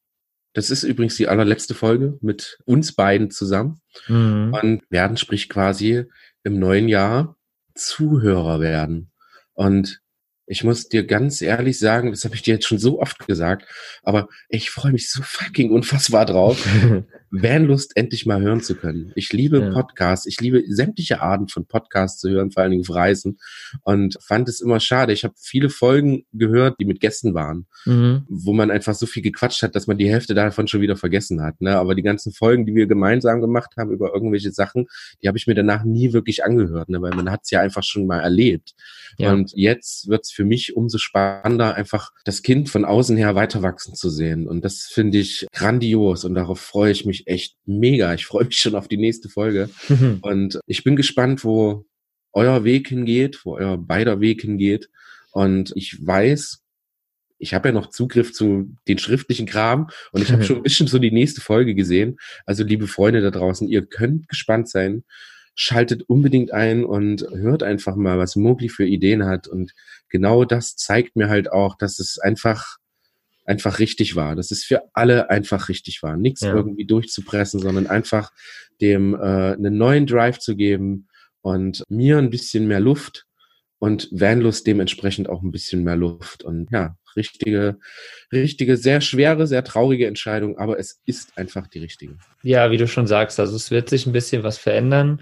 Das ist übrigens die allerletzte Folge mit uns beiden zusammen. Mhm. Und werden sprich quasi im neuen Jahr Zuhörer werden. Und ich muss dir ganz ehrlich sagen, das habe ich dir jetzt schon so oft gesagt, aber ich freue mich so fucking unfassbar drauf, Vanlust endlich mal hören zu können. Ich liebe ja. Podcasts, ich liebe sämtliche Arten von Podcasts zu hören, vor allen Dingen auf Reisen und fand es immer schade. Ich habe viele Folgen gehört, die mit Gästen waren, mhm. wo man einfach so viel gequatscht hat, dass man die Hälfte davon schon wieder vergessen hat. Ne? Aber die ganzen Folgen, die wir gemeinsam gemacht haben über irgendwelche Sachen, die habe ich mir danach nie wirklich angehört, ne? weil man hat es ja einfach schon mal erlebt. Ja. Und jetzt wird es für mich umso spannender, einfach das Kind von außen her weiter wachsen zu sehen. Und das finde ich grandios und darauf freue ich mich echt mega. Ich freue mich schon auf die nächste Folge. und ich bin gespannt, wo euer Weg hingeht, wo euer beider Weg hingeht. Und ich weiß, ich habe ja noch Zugriff zu den schriftlichen Kram und ich habe schon ein bisschen so die nächste Folge gesehen. Also liebe Freunde da draußen, ihr könnt gespannt sein. Schaltet unbedingt ein und hört einfach mal, was Mogli für Ideen hat. Und genau das zeigt mir halt auch, dass es einfach einfach richtig war. Dass es für alle einfach richtig war. Nichts ja. irgendwie durchzupressen, sondern einfach dem äh, einen neuen Drive zu geben und mir ein bisschen mehr Luft und Vanlust dementsprechend auch ein bisschen mehr Luft. Und ja, richtige, richtige, sehr schwere, sehr traurige Entscheidung, aber es ist einfach die richtige. Ja, wie du schon sagst, also es wird sich ein bisschen was verändern.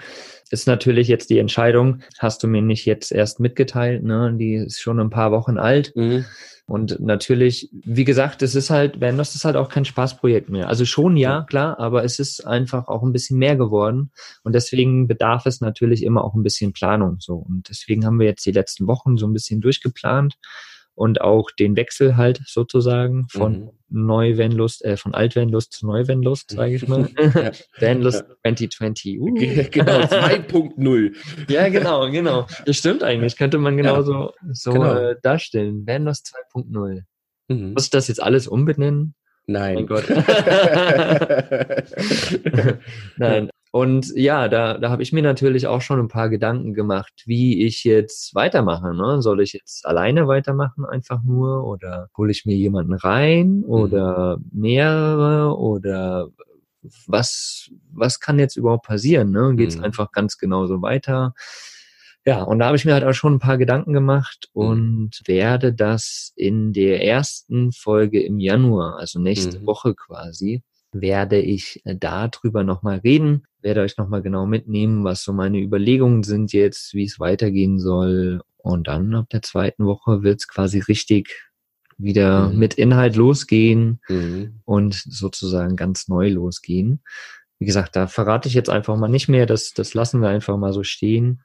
Ist natürlich jetzt die Entscheidung, hast du mir nicht jetzt erst mitgeteilt, ne? Die ist schon ein paar Wochen alt. Mhm. Und natürlich, wie gesagt, es ist halt, wenn das ist halt auch kein Spaßprojekt mehr. Also schon ja, klar, aber es ist einfach auch ein bisschen mehr geworden. Und deswegen bedarf es natürlich immer auch ein bisschen Planung. So. Und deswegen haben wir jetzt die letzten Wochen so ein bisschen durchgeplant und auch den Wechsel halt sozusagen von mhm. Neu-Vanlust, äh, von Alt-Vanlust zu Neu-Vanlust, sage ich mal. ja. Vanlust ja. 2020. Uh. Genau, 2.0. ja, genau, genau. Das stimmt eigentlich. Könnte man genauso ja. so genau. äh, darstellen. Vanlust 2.0. Mhm. Muss ich das jetzt alles umbenennen? Nein. Oh Gott. Nein, und ja, da, da habe ich mir natürlich auch schon ein paar Gedanken gemacht, wie ich jetzt weitermache. Ne? Soll ich jetzt alleine weitermachen, einfach nur? Oder hole ich mir jemanden rein? Mhm. Oder mehrere? Oder was, was kann jetzt überhaupt passieren? Ne? Geht es mhm. einfach ganz genauso weiter? Ja, und da habe ich mir halt auch schon ein paar Gedanken gemacht mhm. und werde das in der ersten Folge im Januar, also nächste mhm. Woche quasi, werde ich äh, darüber nochmal reden, werde euch nochmal genau mitnehmen, was so meine Überlegungen sind jetzt, wie es weitergehen soll. Und dann ab der zweiten Woche wird es quasi richtig wieder mhm. mit Inhalt losgehen mhm. und sozusagen ganz neu losgehen. Wie gesagt, da verrate ich jetzt einfach mal nicht mehr, das, das lassen wir einfach mal so stehen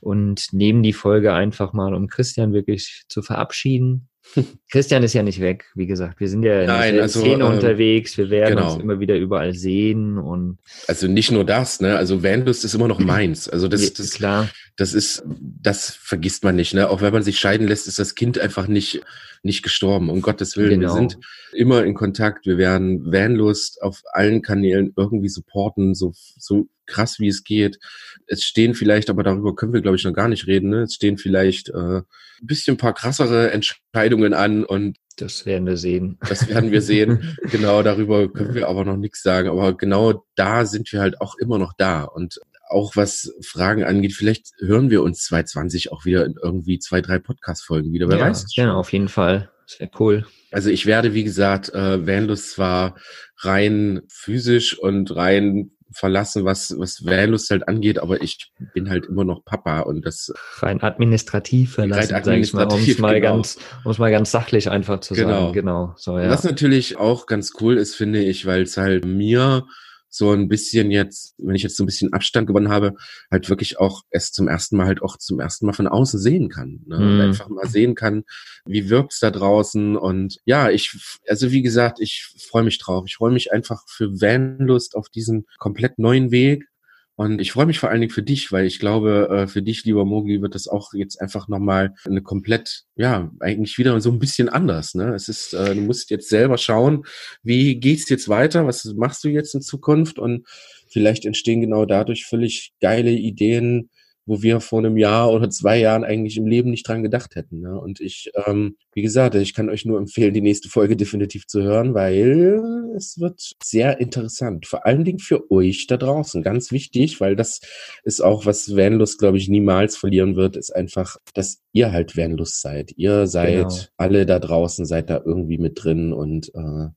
und nehmen die Folge einfach mal, um Christian wirklich zu verabschieden. Christian ist ja nicht weg, wie gesagt. Wir sind ja in Nein, der also, Szene ähm, unterwegs. Wir werden genau. uns immer wieder überall sehen und. Also nicht nur das, ne? Also Vanlust ist immer noch meins. Also das, das, klar. Das ist, das vergisst man nicht, ne? Auch wenn man sich scheiden lässt, ist das Kind einfach nicht, nicht gestorben. Um Gottes Willen. Genau. Wir sind immer in Kontakt. Wir werden Vanlust auf allen Kanälen irgendwie supporten, so, so krass wie es geht. Es stehen vielleicht, aber darüber können wir, glaube ich, noch gar nicht reden. Ne? Es stehen vielleicht äh, ein bisschen ein paar krassere Entscheidungen an und das werden wir sehen. Das werden wir sehen. genau, darüber können wir aber noch nichts sagen. Aber genau da sind wir halt auch immer noch da. Und auch was Fragen angeht, vielleicht hören wir uns 2020 auch wieder in irgendwie zwei, drei Podcast-Folgen wieder. Wer ja, weiß. Ja, auf jeden Fall. Das wäre cool. Also ich werde, wie gesagt, äh, Vanlust zwar rein physisch und rein verlassen, was, was Vanlust halt angeht, aber ich bin halt immer noch Papa und das rein administrativ verlassen, rein administrativ, um es mal genau. ganz, um es mal ganz sachlich einfach zu Genau. sagen. Genau. So, ja. Was natürlich auch ganz cool ist, finde ich, weil es halt mir so ein bisschen jetzt, wenn ich jetzt so ein bisschen Abstand gewonnen habe, halt wirklich auch es zum ersten Mal halt auch zum ersten Mal von außen sehen kann. Ne? Mhm. einfach mal sehen kann, wie wirkt's da draußen. Und ja, ich, also wie gesagt, ich freue mich drauf. Ich freue mich einfach für Vanlust auf diesen komplett neuen Weg. Und ich freue mich vor allen Dingen für dich, weil ich glaube, äh, für dich, lieber Mogli, wird das auch jetzt einfach nochmal eine komplett, ja, eigentlich wieder so ein bisschen anders. Ne? Es ist, äh, du musst jetzt selber schauen, wie geht's jetzt weiter, was machst du jetzt in Zukunft und vielleicht entstehen genau dadurch völlig geile Ideen, wo wir vor einem Jahr oder zwei Jahren eigentlich im Leben nicht dran gedacht hätten. Ne? Und ich, ähm, wie gesagt, ich kann euch nur empfehlen, die nächste Folge definitiv zu hören, weil es wird sehr interessant. Vor allen Dingen für euch da draußen. Ganz wichtig, weil das ist auch, was Vanlust, glaube ich, niemals verlieren wird, ist einfach, dass ihr halt Vanlust seid. Ihr seid Genau. alle da draußen, seid da irgendwie mit drin und äh,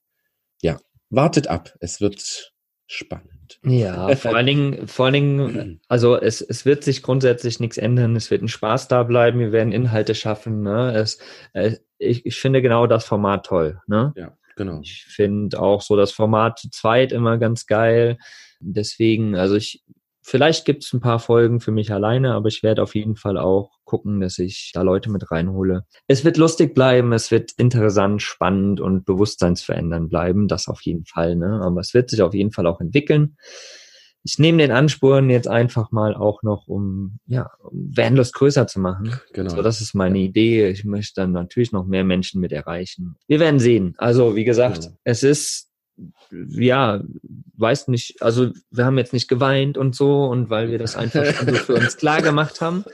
ja, wartet ab. Es wird spannend. Ja, vor allen Dingen, vor allen Dingen, also es, es wird sich grundsätzlich nichts ändern. Es wird ein Spaß da bleiben. Wir werden Inhalte schaffen. Ne? Es, äh, ich, ich finde genau das Format toll. Ne? Ja, genau. Ich finde auch so das Format zu zweit immer ganz geil. Deswegen, also ich, vielleicht gibt es ein paar Folgen für mich alleine, aber ich werde auf jeden Fall auch gucken, dass ich da Leute mit reinhole. Es wird lustig bleiben, es wird interessant, spannend und bewusstseinsverändernd bleiben, das auf jeden Fall, ne? Aber es wird sich auf jeden Fall auch entwickeln. Ich nehme den Ansporn jetzt einfach mal auch noch, um ja, um Vanlust größer zu machen. Genau. So, das ist meine Idee. Ich möchte dann natürlich noch mehr Menschen mit erreichen. Wir werden sehen. Also, wie gesagt, Genau. es ist, ja, weiß nicht, also wir haben jetzt nicht geweint und so und weil wir das einfach schon so für uns klar gemacht haben.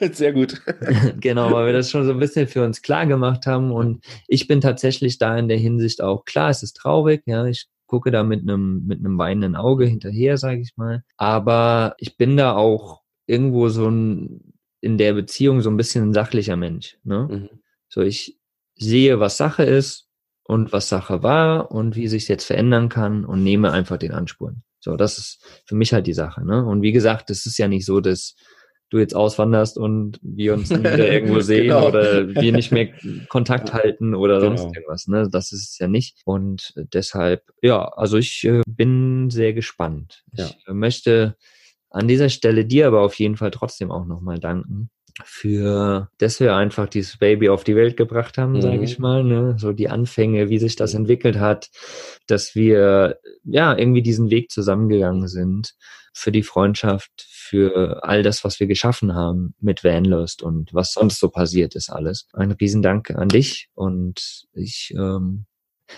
Sehr gut. genau, weil wir das schon so ein bisschen für uns klar gemacht haben und ich bin tatsächlich da in der Hinsicht auch klar, es ist traurig, ja, ich gucke da mit einem mit einem weinenden Auge hinterher, sage ich mal, aber ich bin da auch irgendwo so ein in der Beziehung so ein bisschen ein sachlicher Mensch, ne? Mhm. So, ich sehe, was Sache ist und was Sache war und wie sich jetzt verändern kann und nehme einfach den Anspuren. So, das ist für mich halt die Sache. Ne? Und wie gesagt, es ist ja nicht so, dass du jetzt auswanderst und wir uns nie wieder irgendwo sehen Genau. oder wir nicht mehr Kontakt halten oder Genau. sonst irgendwas. Ne? Das ist es ja nicht. Und deshalb, ja, also ich äh, bin sehr gespannt. Ja. Ich äh, möchte an dieser Stelle dir aber auf jeden Fall trotzdem auch nochmal danken für, dass wir einfach dieses Baby auf die Welt gebracht haben, Mhm. sage ich mal, ne? so die Anfänge, wie sich das entwickelt hat, dass wir ja irgendwie diesen Weg zusammengegangen sind für die Freundschaft, für all das, was wir geschaffen haben mit Vanlust und was sonst so passiert ist alles. Ein Riesendank an dich und ich ähm,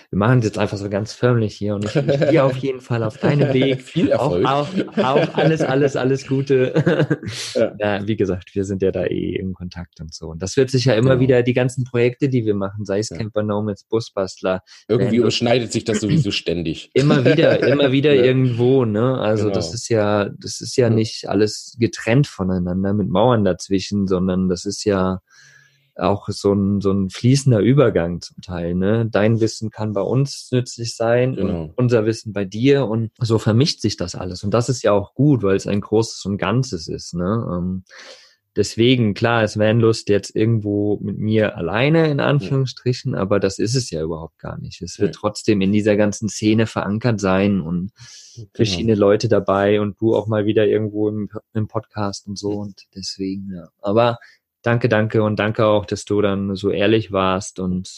wir machen es jetzt einfach so ganz förmlich hier und ich wünsche dir auf jeden Fall auf deinem Weg Viel Erfolg. auch, auch, auch alles, alles, alles Gute. Ja. ja. wie gesagt, wir sind ja da eh im Kontakt und so. Und das wird sich ja immer Genau. wieder, die ganzen Projekte, die wir machen, sei es Ja. Camper Nomads, Busbastler, Irgendwie überschneidet sich das sowieso ständig. immer wieder, immer wieder Ja. irgendwo, ne? Also Genau. das ist ja, das ist Ja. nicht alles getrennt voneinander mit Mauern dazwischen, sondern das ist ja auch so ein, so ein fließender Übergang zum Teil, ne? Dein Wissen kann bei uns nützlich sein Genau. und unser Wissen bei dir und so vermischt sich das alles. Und das ist ja auch gut, weil es ein großes und Ganzes ist, ne? Ähm, Deswegen, klar, ist Vanlust jetzt irgendwo mit mir alleine, in Anführungsstrichen, aber das ist es ja überhaupt gar nicht. Es wird Ja. trotzdem in dieser ganzen Szene verankert sein und Genau. verschiedene Leute dabei und du auch mal wieder irgendwo im, im Podcast und so und deswegen, ja. Aber danke, danke und danke auch, dass du dann so ehrlich warst und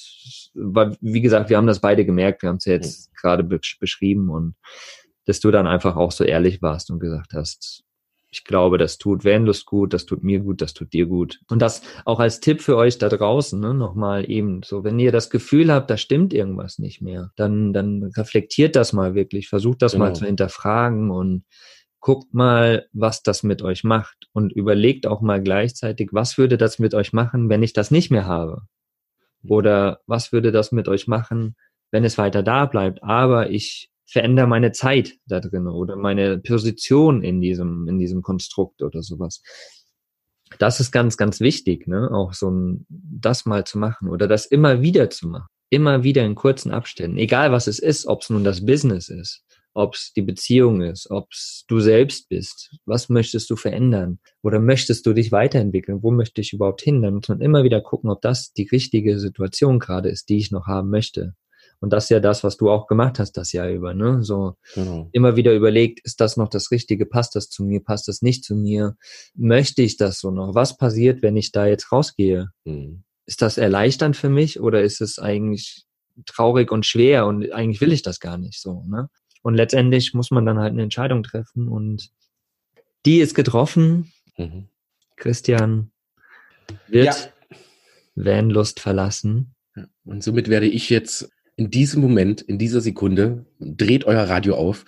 weil, wie gesagt, wir haben das beide gemerkt, wir haben es ja jetzt gerade be beschrieben und dass du dann einfach auch so ehrlich warst und gesagt hast, ich glaube, das tut Vanlust gut, das tut mir gut, das tut dir gut. Und das auch als Tipp für euch da draußen, ne, nochmal eben so, wenn ihr das Gefühl habt, da stimmt irgendwas nicht mehr, dann, dann reflektiert das mal wirklich, versucht das mal Genau. zu hinterfragen und guckt mal, was das mit euch macht und überlegt auch mal gleichzeitig, was würde das mit euch machen, wenn ich das nicht mehr habe? Oder was würde das mit euch machen, wenn es weiter da bleibt, aber ich verändere meine Zeit da drin oder meine Position in diesem, in diesem Konstrukt oder sowas. Das ist ganz, ganz wichtig, ne? Auch so ein, das mal zu machen oder das immer wieder zu machen. Immer wieder in kurzen Abständen. Egal was es ist, ob es nun das Business ist, ob es die Beziehung ist, ob es du selbst bist. Was möchtest du verändern? Oder möchtest du dich weiterentwickeln? Wo möchte ich überhaupt hin? Dann muss man immer wieder gucken, ob das die richtige Situation gerade ist, die ich noch haben möchte. Und das ist ja das, was du auch gemacht hast das Jahr über, ne? So genau. immer wieder überlegt, ist das noch das Richtige? Passt das zu mir? Passt das nicht zu mir? Möchte ich das so noch? Was passiert, wenn ich da jetzt rausgehe? Mhm. Ist das erleichternd für mich oder ist es eigentlich traurig und schwer und eigentlich will ich das gar nicht so, ne? Und letztendlich muss man dann halt eine Entscheidung treffen und die ist getroffen. Mhm. Christian wird ja. Vanlust verlassen. Und somit werde ich jetzt in diesem Moment, in dieser Sekunde, dreht euer Radio auf,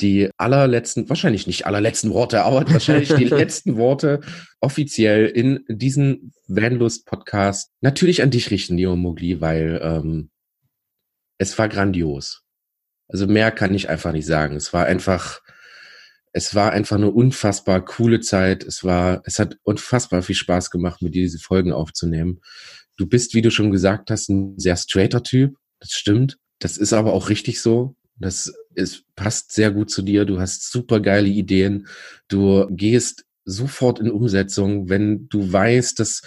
die allerletzten, wahrscheinlich nicht allerletzten Worte, aber wahrscheinlich die letzten Worte offiziell in diesen Vanlust-Podcast natürlich an dich richten, Leo Mogli, weil ähm, es war grandios. Also mehr kann ich einfach nicht sagen. Es war einfach, es war einfach eine unfassbar coole Zeit. Es war, es hat unfassbar viel Spaß gemacht, mit dir diese Folgen aufzunehmen. Du bist, wie du schon gesagt hast, ein sehr straighter Typ. Das stimmt. Das ist aber auch richtig so. Das ist, passt sehr gut zu dir. Du hast super geile Ideen. Du gehst sofort in Umsetzung, wenn du weißt, dass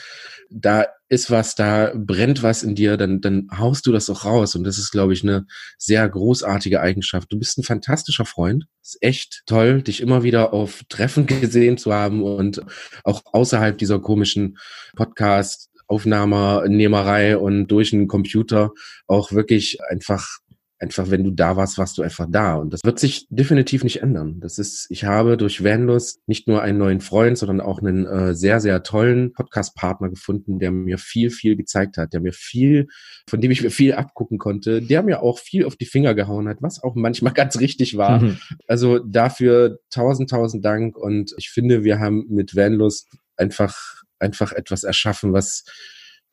da ist was, da brennt was in dir, dann, dann haust du das auch raus. Und das ist, glaube ich, eine sehr großartige Eigenschaft. Du bist ein fantastischer Freund. Ist echt toll, dich immer wieder auf Treffen gesehen zu haben und auch außerhalb dieser komischen Podcast Aufnahmernehmerei und durch einen Computer auch wirklich einfach einfach, wenn du da warst, warst du einfach da. Und das wird sich definitiv nicht ändern. Das ist, ich habe durch Vanlust nicht nur einen neuen Freund, sondern auch einen äh, sehr, sehr tollen Podcast-Partner gefunden, der mir viel, viel gezeigt hat, der mir viel, von dem ich mir viel abgucken konnte, der mir auch viel auf die Finger gehauen hat, was auch manchmal ganz richtig war. Mhm. Also dafür tausend, tausend Dank. Und ich finde, wir haben mit Vanlust einfach, einfach etwas erschaffen, was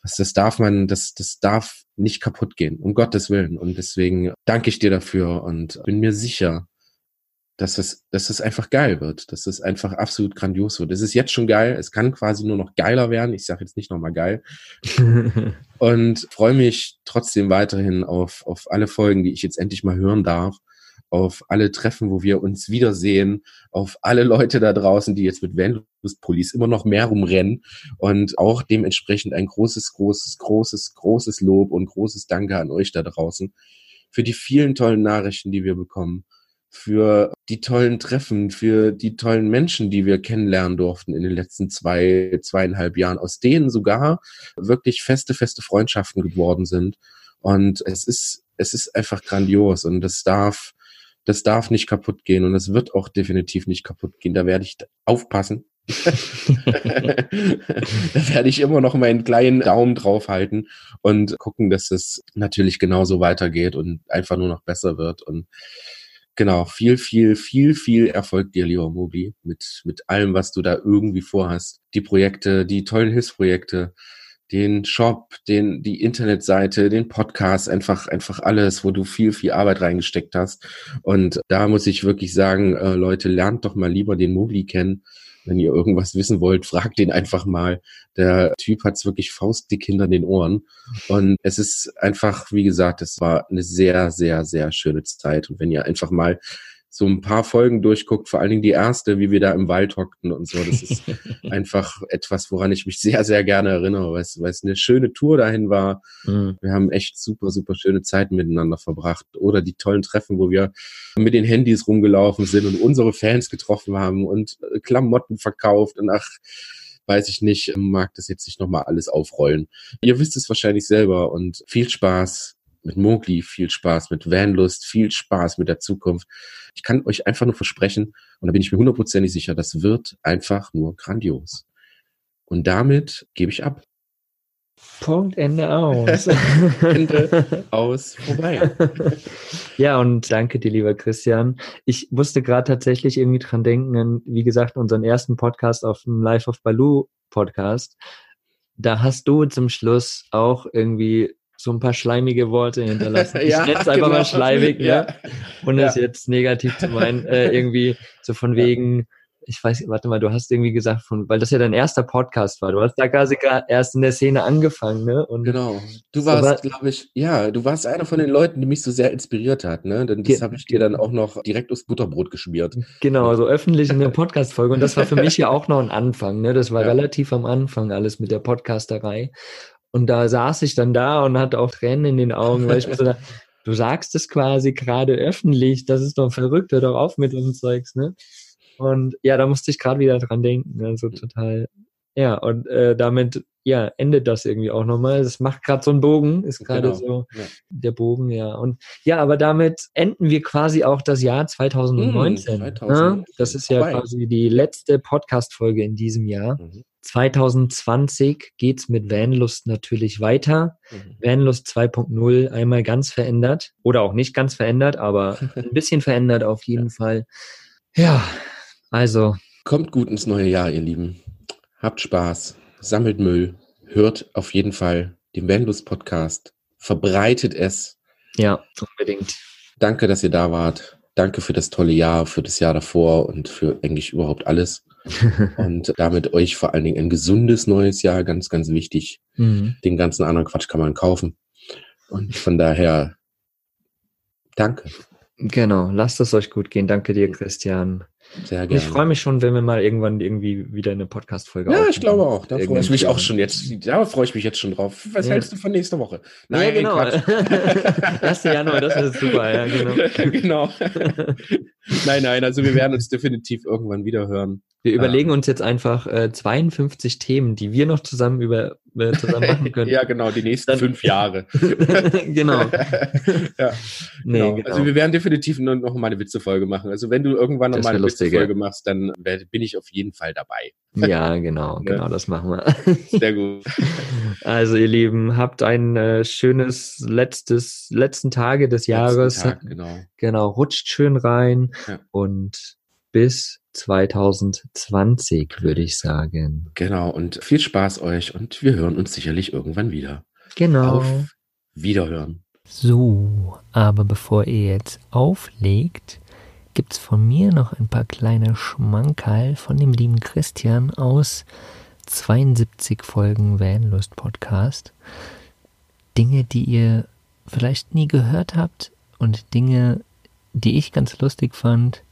was das darf man, das, das darf nicht kaputt gehen, um Gottes Willen. Und deswegen danke ich dir dafür und bin mir sicher, dass es, dass es einfach geil wird, dass es einfach absolut grandios wird. Es ist jetzt schon geil, es kann quasi nur noch geiler werden. Ich sage jetzt nicht nochmal geil. und freue mich trotzdem weiterhin auf, auf alle Folgen, die ich jetzt endlich mal hören darf auf alle Treffen, wo wir uns wiedersehen, auf alle Leute da draußen, die jetzt mit Vanlust Police immer noch mehr rumrennen und auch dementsprechend ein großes, großes, großes, großes Lob und großes Danke an euch da draußen für die vielen tollen Nachrichten, die wir bekommen, für die tollen Treffen, für die tollen Menschen, die wir kennenlernen durften in den letzten zwei, zweieinhalb Jahren, aus denen sogar wirklich feste, feste Freundschaften geworden sind. Und es ist, es ist einfach grandios und es darf, das darf nicht kaputt gehen und es wird auch definitiv nicht kaputt gehen. Da werde ich aufpassen. da werde ich immer noch meinen kleinen Daumen drauf halten und gucken, dass es natürlich genauso weitergeht und einfach nur noch besser wird. Und genau, viel, viel, viel, viel Erfolg dir, Leo Mobi, mit, mit allem, was du da irgendwie vorhast. Die Projekte, die tollen Hilfsprojekte, den Shop, den, die Internetseite, den Podcast, einfach, einfach alles, wo du viel, viel Arbeit reingesteckt hast. Und da muss ich wirklich sagen, äh, Leute, lernt doch mal lieber den Mobli kennen. Wenn ihr irgendwas wissen wollt, fragt den einfach mal. Der Typ hat's wirklich faustdick hinter den Ohren. Und es ist einfach, wie gesagt, es war eine sehr, sehr, sehr schöne Zeit. Und wenn ihr einfach mal so ein paar Folgen durchguckt, vor allen Dingen die erste, wie wir da im Wald hockten und so. Das ist einfach etwas, woran ich mich sehr, sehr gerne erinnere, weil es, weil es eine schöne Tour dahin war. Mhm. Wir haben echt super, super schöne Zeiten miteinander verbracht. Oder die tollen Treffen, wo wir mit den Handys rumgelaufen sind und unsere Fans getroffen haben und äh, Klamotten verkauft und ach, weiß ich nicht, mag das jetzt nicht nochmal alles aufrollen. Ihr wisst es wahrscheinlich selber und viel Spaß mit Mowgli, viel Spaß mit Vanlust, viel Spaß mit der Zukunft. Ich kann euch einfach nur versprechen, und da bin ich mir hundertprozentig sicher, das wird einfach nur grandios. Und damit gebe ich ab. Punkt, Ende aus. Ende aus, vorbei. ja, und danke dir, lieber Christian. Ich musste gerade tatsächlich irgendwie dran denken, wie gesagt, unseren ersten Podcast auf dem Life of Baloo Podcast. Da hast du zum Schluss auch irgendwie so ein paar schleimige Worte hinterlassen. Ich Ja, nenne es einfach genau. mal schleimig, ne? Ja. ohne es Ja. jetzt negativ zu meinen, äh, irgendwie so von wegen, ich weiß, warte mal, du hast irgendwie gesagt, von, weil das ja dein erster Podcast war. Du hast da quasi erst in der Szene angefangen, ne? Und Genau. Du warst, war- glaube ich, ja, du warst einer von den Leuten, die mich so sehr inspiriert hat, ne? Denn das habe ich dir dann auch noch direkt aufs Butterbrot geschmiert. Genau, so öffentlich in der Podcast-Folge. Und das war für mich ja auch noch ein Anfang. Ne? Das war Ja. relativ am Anfang alles mit der Podcasterei. Und da saß ich dann da und hatte auch Tränen in den Augen, weil ich mir so dachte, du sagst es quasi gerade öffentlich, das ist doch verrückt, hör doch auf mit dem Zeugs, ne? Und ja, da musste ich gerade wieder dran denken. Also total, ja, und äh, damit, ja, endet das irgendwie auch nochmal. Das macht gerade so einen Bogen, ist gerade Genau, so ja. der Bogen, ja. Und ja, aber damit enden wir quasi auch das Jahr 2019. Hm, ne? 2019. Das ist ja Vorbei. quasi die letzte Podcast-Folge in diesem Jahr. Mhm. 2020 geht's mit Vanlust natürlich weiter. Mhm. Vanlust 2.0 einmal ganz verändert oder auch nicht ganz verändert, aber ein bisschen verändert auf jeden Fall. Ja, also Kommt gut ins neue Jahr, ihr Lieben. Habt Spaß, sammelt Müll, hört auf jeden Fall den Vanlust Podcast, verbreitet es. ja, unbedingt. Danke, dass ihr da wart. Danke für das tolle Jahr, für das Jahr davor und für eigentlich überhaupt alles. Und damit euch vor allen Dingen ein gesundes neues Jahr, ganz, ganz wichtig. Mhm. Den ganzen anderen Quatsch kann man kaufen. Und von daher, danke. Genau, lasst es euch gut gehen. Danke dir, Christian. Sehr gerne. Ich freue mich schon, wenn wir mal irgendwann irgendwie wieder eine Podcast-Folge Ja, ich glaube auch. Da freue ich mich auch schon jetzt. Da freue ich mich jetzt schon drauf. Was Ja. hältst du von nächster Woche? ja, genau. Quatsch. 1. Januar, das ist super, ja, genau. genau. nein, nein, also wir werden uns definitiv irgendwann wieder hören. Wir überlegen uns jetzt einfach äh, 52 Themen, die wir noch zusammen über äh, zusammen machen können. ja, genau, die nächsten Dann- fünf Jahre. genau. ja, Nee, genau. genau. Also wir werden definitiv noch, noch mal eine Witzefolge machen. Also wenn du irgendwann noch mal eine lustig, Witzefolge machst, dann werd- bin ich auf jeden Fall dabei. ja, genau, Ne? genau, das machen wir. Sehr gut. Also ihr Lieben, habt ein äh, schönes letztes letzten Tage des Jahres. Letzten Tag, genau. Genau, rutscht schön rein Ja. und bis 2020 würde ich sagen. Genau. Und viel Spaß euch und wir hören uns sicherlich irgendwann wieder. Genau. Auf Wiederhören. So, aber bevor ihr jetzt auflegt, gibt's von mir noch ein paar kleine Schmankerl von dem lieben Christian aus 72 Folgen Vanlust Podcast. Dinge, die ihr vielleicht nie gehört habt und Dinge, die ich ganz lustig fand.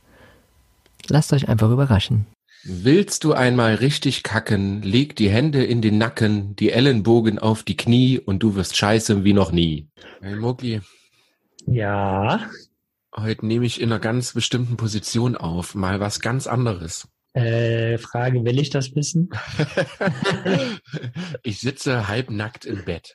Lasst euch einfach überraschen. Willst du einmal richtig kacken, leg die Hände in den Nacken, die Ellenbogen auf die Knie und du wirst scheiße wie noch nie. Hey Mogli, Ja, heute nehme ich in einer ganz bestimmten Position auf, mal was ganz anderes. äh, Frage, will ich das wissen? ich sitze halbnackt im Bett.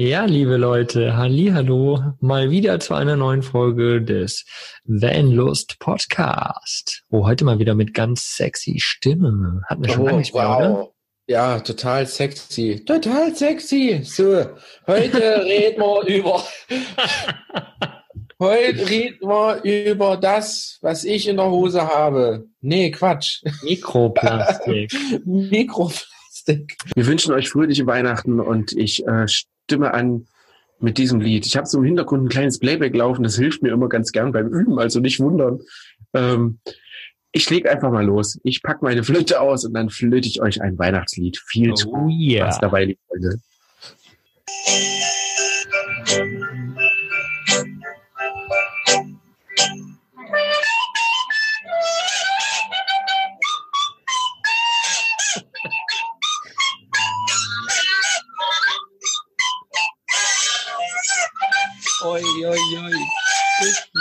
Ja, liebe Leute, hallo, mal wieder zu einer neuen Folge des Vanlust Podcast. Oh, heute mal wieder mit ganz sexy Stimme. Hatten wir schon lange nicht mehr, oder? Ja, total sexy. Total sexy. So, heute reden wir über. Heute reden wir über das, was ich in der Hose habe. Nee, Quatsch. Mikroplastik. Mikroplastik. Wir wünschen euch fröhliche Weihnachten und ich äh, stimme an mit diesem Lied. Ich habe so im Hintergrund ein kleines Playback laufen, das hilft mir immer ganz gern beim Üben, also nicht wundern. Ähm, ich leg einfach mal los. Ich pack meine Flöte aus und dann flöte ich euch ein Weihnachtslied. Viel Spaß Oh ja. dabei, liebe Freunde.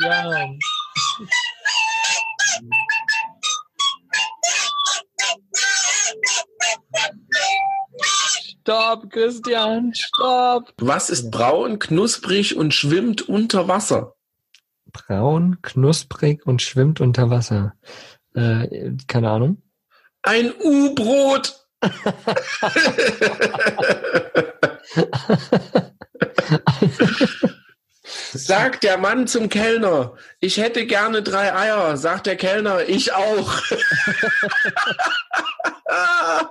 Ja. Stopp, Christian, stopp. Was ist braun, knusprig und schwimmt unter Wasser? Braun, knusprig und schwimmt unter Wasser. Äh, keine Ahnung. Ein U-Brot. Sagt der Mann zum Kellner, ich hätte gerne drei Eier. Sagt der Kellner, ich auch. Ja,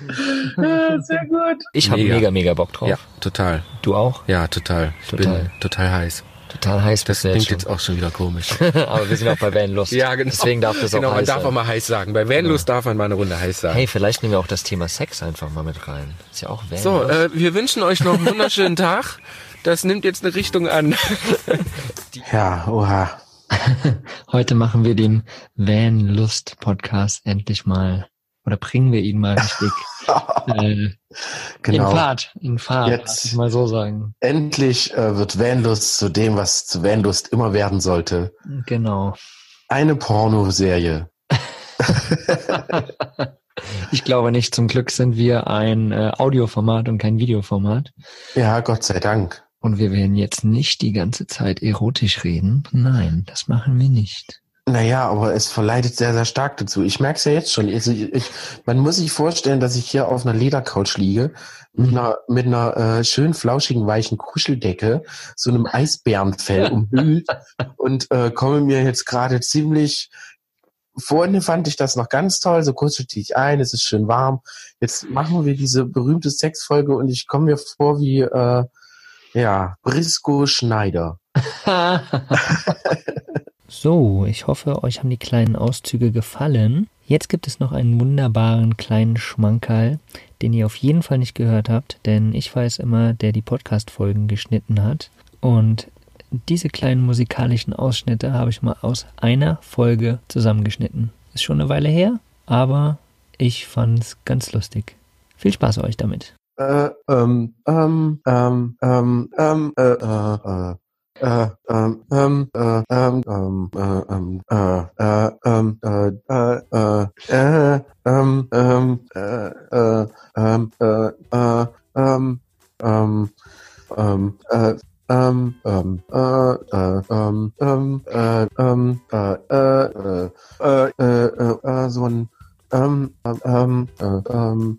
Sehr gut. Ich habe Mega. mega, mega Bock drauf. Ja, total. Du auch? Ja, total. Ich Total. bin total heiß. Total heiß Das klingt jetzt jetzt auch schon wieder komisch. Aber wir sind auch bei Vanlust. ja, genau. Deswegen darf das genau, auch man heiß darf sein. auch mal heiß sagen. Bei Vanlust darf man mal eine Runde heiß sagen. Hey, vielleicht nehmen wir auch das Thema Sex einfach mal mit rein. Ist ja auch Vanlust. so, äh, wir wünschen euch noch einen wunderschönen Tag. Das nimmt jetzt eine Richtung an. Ja, oha. Heute machen wir den Van Lust Podcast endlich mal oder bringen wir ihn mal richtig äh, in Genau. Fahrt, in Fahrt, Jetzt. mal so sagen. Endlich äh, wird Vanlust zu dem, was zu Vanlust immer werden sollte. Genau. Eine Pornoserie. Ich glaube nicht. Zum Glück sind wir ein äh, Audioformat und kein Videoformat. Ja, Gott sei Dank. Und wir werden jetzt nicht die ganze Zeit erotisch reden. Nein, das machen wir nicht. Naja, aber es verleitet sehr, sehr stark dazu. Ich merke es ja jetzt schon. Also ich, ich, man muss sich vorstellen, dass ich hier auf einer Ledercouch liege, mit einer, mit einer äh, schön flauschigen, weichen Kuscheldecke, so einem Eisbärenfell umhüllt und äh, komme mir jetzt gerade ziemlich Vorhin fand ich das noch ganz toll, so kuschelte ich ein, es ist schön warm. Jetzt machen wir diese berühmte Sexfolge und ich komme mir vor wie, äh, ja, Brisco Schneider. So, ich hoffe, euch haben die kleinen Auszüge gefallen. Jetzt gibt es noch einen wunderbaren kleinen Schmankerl, den ihr auf jeden Fall nicht gehört habt, denn ich weiß immer, der die Podcast-Folgen geschnitten hat. Und diese kleinen musikalischen Ausschnitte habe ich mal aus einer Folge zusammengeschnitten. Ist schon eine Weile her, aber ich fand's ganz lustig. Viel Spaß euch damit. Äh, ähm, ähm, ähm, ähm, ähm, äh, äh, äh. Äh, ähm, ähm, äh, ähm, ähm, äh, ähm, äh, äh, ähm, äh, äh, äh, äh, ähm, ähm, äh, äh, ähm, äh, äh, ähm, ähm, ähm, äh, ähm, ähm, äh, äh, ähm, ähm, äh, ähm, äh, äh, äh, äh, äh, äh, so ein, ähm, ähm, äh, ähm, ähm,